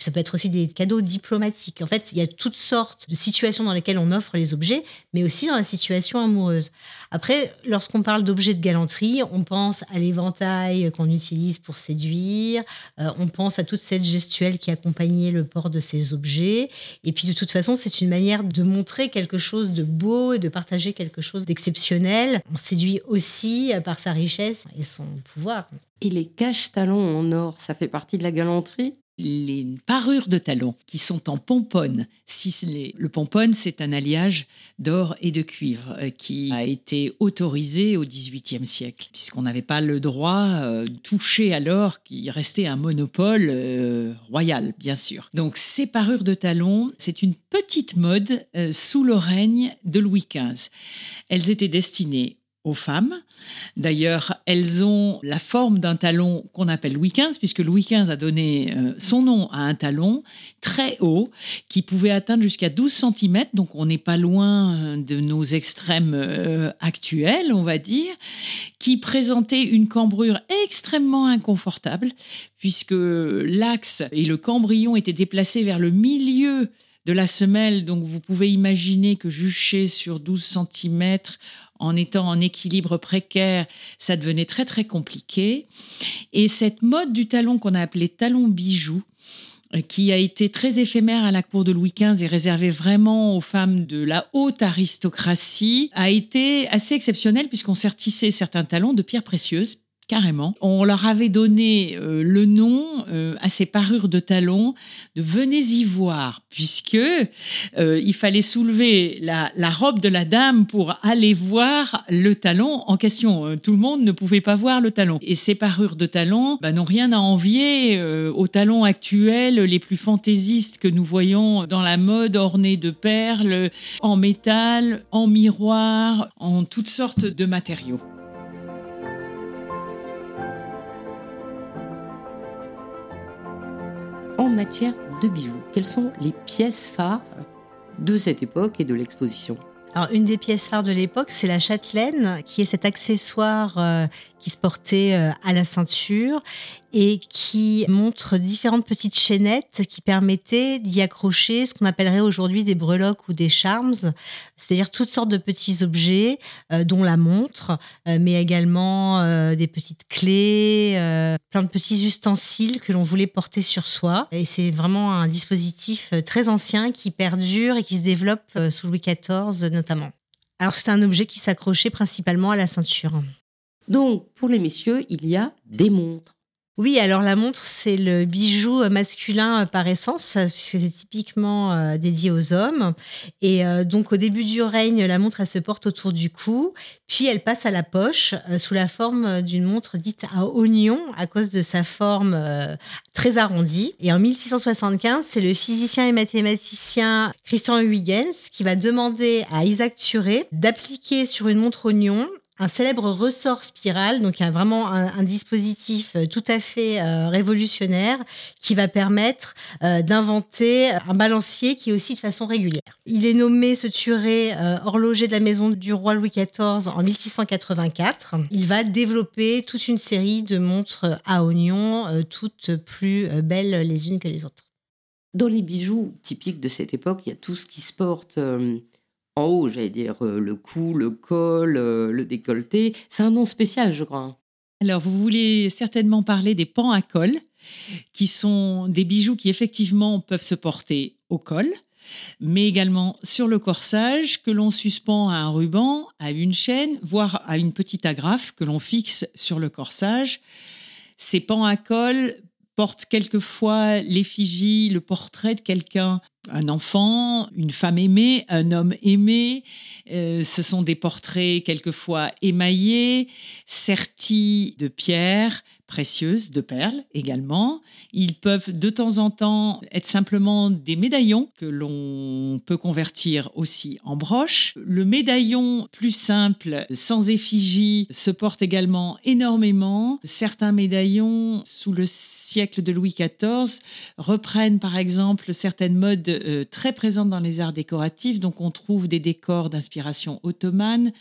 Ça peut être aussi des cadeaux diplomatiques. En fait, il y a toutes sortes de situations dans lesquelles on offre les objets, mais aussi dans la situation amoureuse. Après, lorsqu'on parle d'objets de galanterie, on pense à l'éventail qu'on utilise pour séduire, euh, on pense à toute cette gestuelle qui accompagnait le port de ces objets. Et puis, de toute façon, c'est une manière de montrer quelque chose de beau et de partager quelque chose d'exceptionnel. On séduit aussi par sa richesse et son pouvoir. Et les caches-talons en or, ça fait partie de la galanterie? Les parures de talons qui sont en pomponne. Si le pomponne, c'est un alliage d'or et de cuivre euh, qui a été autorisé au XVIIIe siècle, puisqu'on n'avait pas le droit euh, de toucher à l'or, qui restait un monopole euh, royal, bien sûr. Donc ces parures de talons, c'est une petite mode sous le règne de Louis XV. Elles étaient destinées aux femmes. D'ailleurs, elles ont la forme d'un talon qu'on appelle Louis XV, puisque Louis XV a donné euh, son nom à un talon très haut qui pouvait atteindre jusqu'à 12 cm, donc on n'est pas loin euh, de nos extrêmes euh, actuels, on va dire, qui présentait une cambrure extrêmement inconfortable, puisque l'axe et le cambrion étaient déplacés vers le milieu de la semelle. Donc vous pouvez imaginer que jucher sur 12 cm en étant en équilibre précaire, ça devenait très très compliqué. Et cette mode du talon qu'on a appelé talon bijou, euh, qui a été très éphémère à la cour de Louis XV et réservée vraiment aux femmes de la haute aristocratie, a été assez exceptionnelle puisqu'on sertissait certains talons de pierres précieuses carrément. On leur avait donné euh, le nom euh, à ces parures de talons de venez-y voir, puisque euh, il fallait soulever la, robe de la dame pour aller voir le talon en question. Tout le monde ne pouvait pas voir le talon. Et ces parures de talons bah, n'ont rien à envier aux talons actuels les plus fantaisistes que nous voyons dans la mode ornés de perles, en métal, en miroir, en toutes sortes de matériaux. Matière de bijoux. Quelles sont les pièces phares de cette époque et de l'exposition? Alors, une des pièces phares de l'époque, c'est la châtelaine, qui est cet accessoire euh, qui se portait euh, à la ceinture et qui montre différentes petites chaînettes qui permettaient d'y accrocher ce qu'on appellerait aujourd'hui des breloques ou des charms, c'est-à-dire toutes sortes de petits objets, euh, dont la montre, mais également des petites clés, plein de petits ustensiles que l'on voulait porter sur soi. Et c'est vraiment un dispositif très ancien qui perdure et qui se développe sous Louis XIV notamment. Alors c'est un objet qui s'accrochait principalement à la ceinture. Donc, pour les messieurs, il y a des montres. Oui, alors la montre, c'est le bijou masculin par essence, puisque c'est typiquement euh, dédié aux hommes. Et euh, donc, au début du règne, la montre, elle se porte autour du cou, puis elle passe à la poche euh, sous la forme d'une montre dite à oignon, à cause de sa forme très arrondie. Et en 1675, c'est le physicien et mathématicien Christian Huygens qui va demander à Isaac Thuré d'appliquer sur une montre oignon un célèbre ressort spiral, donc il y a vraiment un, dispositif euh, tout à fait euh, révolutionnaire qui va permettre euh, d'inventer un balancier qui est aussi de façon régulière. Il est nommé ce tuer horloger de la maison du roi Louis XIV en 1684. Il va développer toute une série de montres à oignons, toutes plus belles les unes que les autres. Dans les bijoux typiques de cette époque, il y a tout ce qui se porte en haut, j'allais dire euh, le cou, le col, euh, le décolleté. C'est un nom spécial, je crois. Alors, vous voulez certainement parler des pans à col, qui sont des bijoux qui effectivement peuvent se porter au col, mais également sur le corsage, que l'on suspend à un ruban, à une chaîne, voire à une petite agrafe que l'on fixe sur le corsage. Ces pans à col portent quelquefois l'effigie, le portrait de quelqu'un un enfant, une femme aimée, un homme aimé. Euh, ce sont des portraits quelquefois émaillés, sertis de pierres précieuses, de perles également. Ils peuvent de temps en temps être simplement des médaillons que l'on peut convertir aussi en broches. Le médaillon plus simple, sans effigie, se porte également énormément. Certains médaillons, sous le siècle de Louis XIV, reprennent par exemple certaines modes euh, très présente dans les arts décoratifs. Donc on trouve des décors d'inspiration ottomane,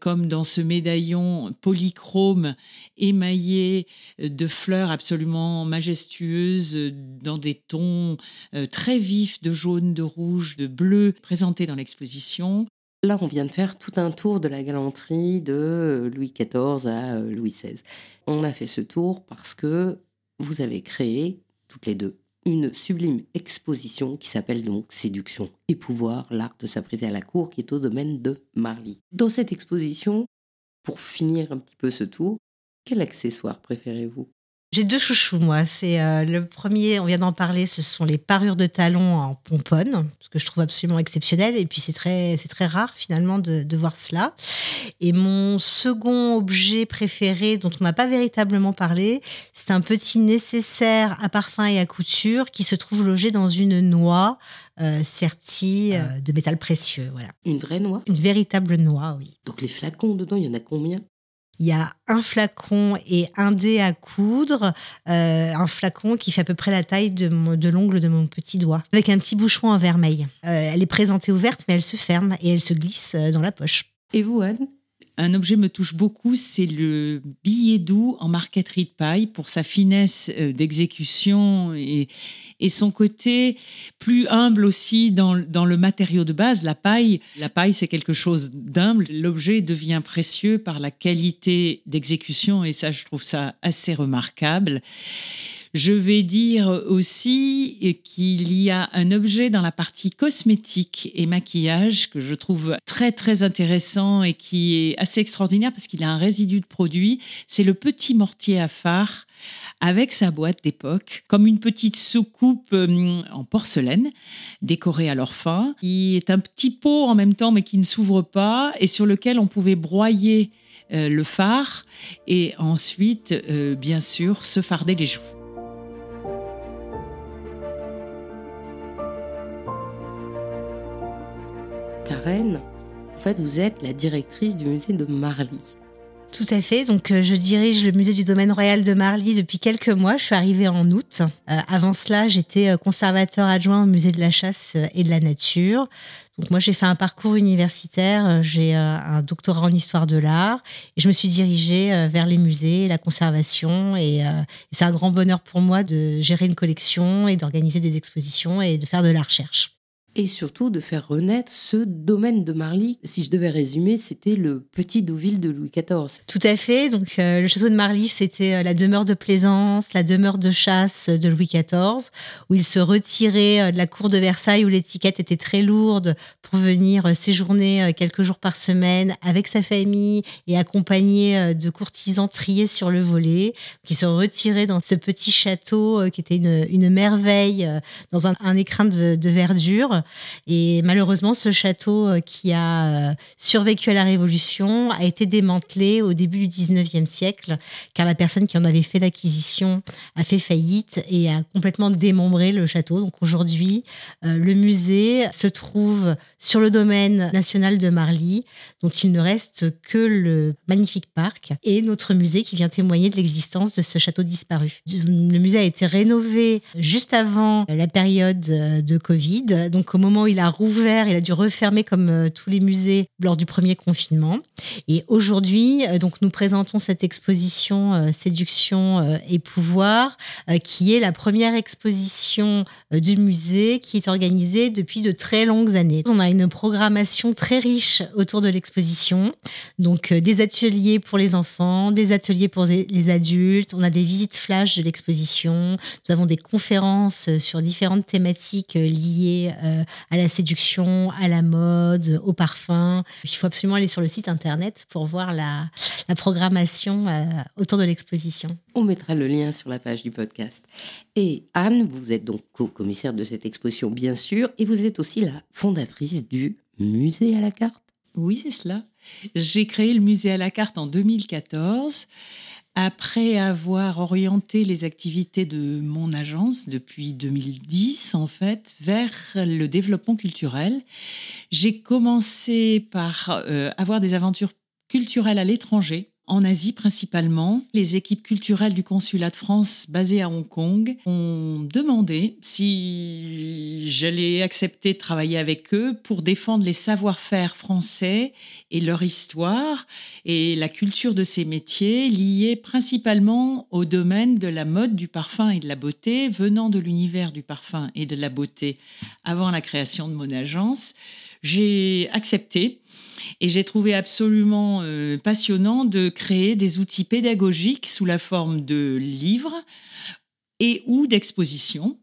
comme dans ce médaillon polychrome émaillé euh, de fleurs absolument majestueuses dans des tons très vifs de jaune, de rouge, de bleu présentés dans l'exposition. Là, on vient de faire tout un tour de la galanterie de Louis XIV à Louis XVI. On a fait ce tour parce que vous avez créé, toutes les deux, une sublime exposition qui s'appelle donc Séduction et pouvoir, l'art de s'apprêter à la cour, qui est au domaine de Marly. Dans cette exposition, pour finir un petit peu ce tour, quel accessoire préférez-vous? J'ai deux chouchous, moi. C'est euh, le premier, on vient d'en parler, ce sont les parures de talons en pomponne, ce que je trouve absolument exceptionnel. Et puis c'est très, c'est très rare finalement de, de, voir cela. Et mon second objet préféré, dont on n'a pas véritablement parlé, c'est un petit nécessaire à parfum et à couture qui se trouve logé dans une noix. Euh, sertie euh, ah. de métal précieux. Voilà. Une vraie noix? Une véritable noix, oui. Donc les flacons dedans, il y en a combien? Il y a un flacon et un dé à coudre, euh, un flacon qui fait à peu près la taille de, l'ongle de mon petit doigt, avec un petit bouchon en vermeil. Euh, elle est présentée ouverte, mais elle se ferme et elle se glisse euh, dans la poche. Et vous, Anne? Un objet me touche beaucoup, c'est le billet doux en marqueterie de paille pour sa finesse euh, d'exécution et, son côté plus humble aussi dans, dans, le matériau de base, la paille. La paille, c'est quelque chose d'humble. L'objet devient précieux par la qualité d'exécution et ça, je trouve ça assez remarquable. Je vais dire aussi qu'il y a un objet dans la partie cosmétique et maquillage que je trouve très très intéressant et qui est assez extraordinaire parce qu'il a un résidu de produit. C'est le petit mortier à phare avec sa boîte d'époque, comme une petite soucoupe euh, en porcelaine décorée à leur fin, qui est un petit pot en même temps mais qui ne s'ouvre pas et sur lequel on pouvait broyer euh, le phare et ensuite, euh, bien sûr, se farder les joues. En fait, vous êtes la directrice du musée de Marly. Tout à fait. Donc, euh, je dirige le musée du domaine royal de Marly depuis quelques mois. Je suis arrivée en août. Euh, avant cela, j'étais euh, conservateur adjoint au musée de la chasse et de la nature. Donc, moi, j'ai fait un parcours universitaire. J'ai un doctorat en histoire de l'art et je me suis dirigée vers les musées, la conservation. Et, c'est un grand bonheur pour moi de gérer une collection et d'organiser des expositions et de faire de la recherche et surtout de faire renaître ce domaine de Marly. Si je devais résumer, c'était le petit Deauville de Louis XIV. Tout à fait. Donc, euh, le château de Marly, c'était euh, la demeure de plaisance, la demeure de chasse de Louis XIV, où il se retirait euh, de la cour de Versailles, où l'étiquette était très lourde, pour venir séjourner quelques jours par semaine avec sa famille et accompagné de courtisans triés sur le volet, qui se retiraient dans ce petit château qui était une, merveille, dans un, écrin de verdure. Et malheureusement, ce château euh, qui a euh, survécu à la Révolution a été démantelé au début du 19e siècle, car la personne qui en avait fait l'acquisition a fait faillite et a complètement démembré le château. Donc aujourd'hui, euh, le musée se trouve sur le domaine national de Marly, dont il ne reste que le magnifique parc et notre musée qui vient témoigner de l'existence de ce château disparu. Le musée a été rénové juste avant la période de Covid. Donc au moment où il a rouvert, il a dû refermer comme euh, tous les musées lors du premier confinement. Et aujourd'hui, euh, donc nous présentons cette exposition euh, Séduction et pouvoir, qui est la première exposition du musée qui est organisée depuis de très longues années. On a une programmation très riche autour de l'exposition, donc des ateliers pour les enfants, des ateliers pour les adultes. On a des visites flash de l'exposition. Nous avons des conférences sur différentes thématiques liées à la séduction, à la mode, au parfum. Il faut absolument aller sur le site internet pour voir la, programmation euh, autour de l'exposition. On mettra le lien sur la page du podcast. Et Anne, vous êtes donc co-commissaire de cette exposition, bien sûr, et vous êtes aussi la fondatrice du musée à la carte. Oui, c'est cela. J'ai créé le musée à la carte en 2014 après avoir orienté les activités de mon agence depuis 2010, en fait, vers le développement culturel, j'ai commencé par euh, avoir des aventures culturelles à l'étranger en Asie principalement. Les équipes culturelles du consulat de France basées à Hong Kong ont demandé si j'allais accepter de travailler avec eux pour défendre les savoir-faire français et leur histoire et la culture de ces métiers liés principalement au domaine de la mode, du parfum et de la beauté, venant de l'univers du parfum et de la beauté avant la création de mon agence. J'ai accepté et j'ai trouvé absolument euh, passionnant de créer des outils pédagogiques sous la forme de livres et ou d'expositions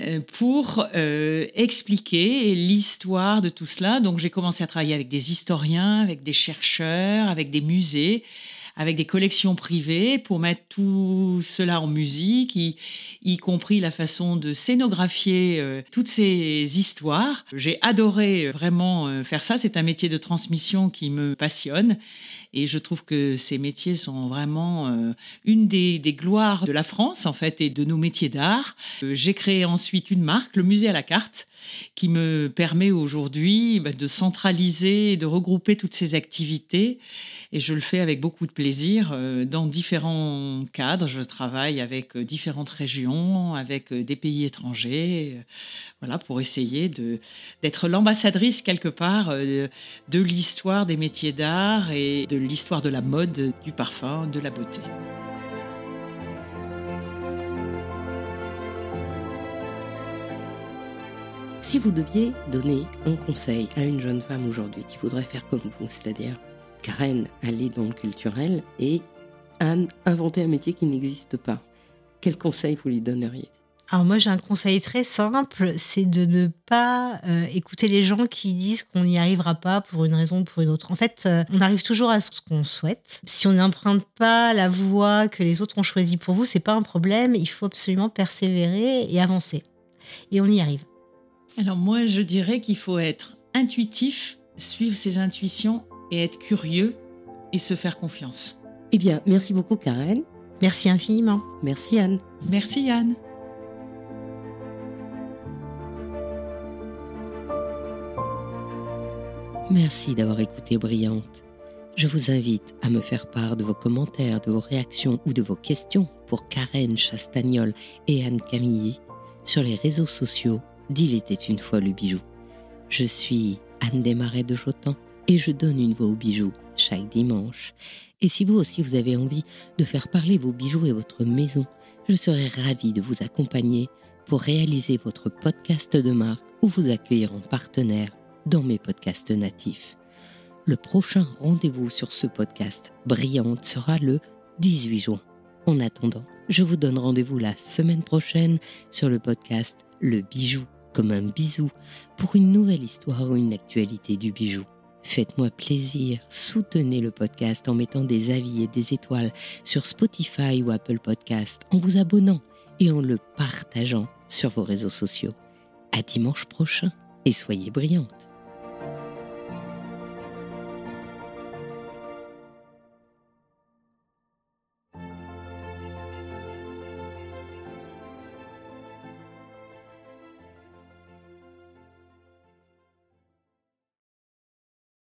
euh, pour euh, expliquer l'histoire de tout cela. Donc j'ai commencé à travailler avec des historiens, avec des chercheurs, avec des musées, avec des collections privées pour mettre tout cela en musique, y, compris la façon de scénographier euh, toutes ces histoires. J'ai adoré euh, vraiment euh, faire ça. C'est un métier de transmission qui me passionne. Et je trouve que ces métiers sont vraiment une des, gloires de la France, en fait, et de nos métiers d'art. J'ai créé ensuite une marque, le Musée à la carte, qui me permet aujourd'hui bah, de centraliser de regrouper toutes ces activités et je le fais avec beaucoup de plaisir euh, dans différents cadres. Je travaille avec euh, différentes régions, avec des pays étrangers, voilà, pour essayer d'être l'ambassadrice quelque part de l'histoire des métiers d'art et de l'histoire de la mode, du parfum, de la beauté. Si vous deviez donner un conseil à une jeune femme aujourd'hui qui voudrait faire comme vous, c'est-à-dire Karen aller dans le culturel et Anne inventer un métier qui n'existe pas, quel conseil vous lui donneriez? Alors moi j'ai un conseil très simple, c'est de ne pas euh, écouter les gens qui disent qu'on n'y arrivera pas pour une raison ou pour une autre. En fait, euh, on arrive toujours à ce qu'on souhaite. Si on n'emprunte pas la voie que les autres ont choisie pour vous, c'est pas un problème. Il faut absolument persévérer et avancer. Et on y arrive. Alors moi, je dirais qu'il faut être intuitif, suivre ses intuitions et être curieux et se faire confiance. Eh bien, merci beaucoup Karen. Merci infiniment. Merci Anne. Merci Anne. Merci d'avoir écouté Brillante. Je vous invite à me faire part de vos commentaires, de vos réactions ou de vos questions pour Karen Chastagnol et Anne Camilly sur les réseaux sociaux d'Il était une fois le bijou. Je suis Anne Desmarais de Jotan et je donne une voix aux bijoux chaque dimanche. Et si vous aussi vous avez envie de faire parler vos bijoux et votre maison, je serai ravie de vous accompagner pour réaliser votre podcast de marque ou vous accueillir en partenaire dans mes podcasts natifs. Le prochain rendez-vous sur ce podcast brillante sera le 18 juin. En attendant, je vous donne rendez-vous la semaine prochaine sur le podcast Le Bijou comme un bisou pour une nouvelle histoire ou une actualité du bijou. Faites-moi plaisir, soutenez le podcast en mettant des avis et des étoiles sur Spotify ou Apple Podcast, en vous abonnant et en le partageant sur vos réseaux sociaux. À dimanche prochain et soyez brillantes.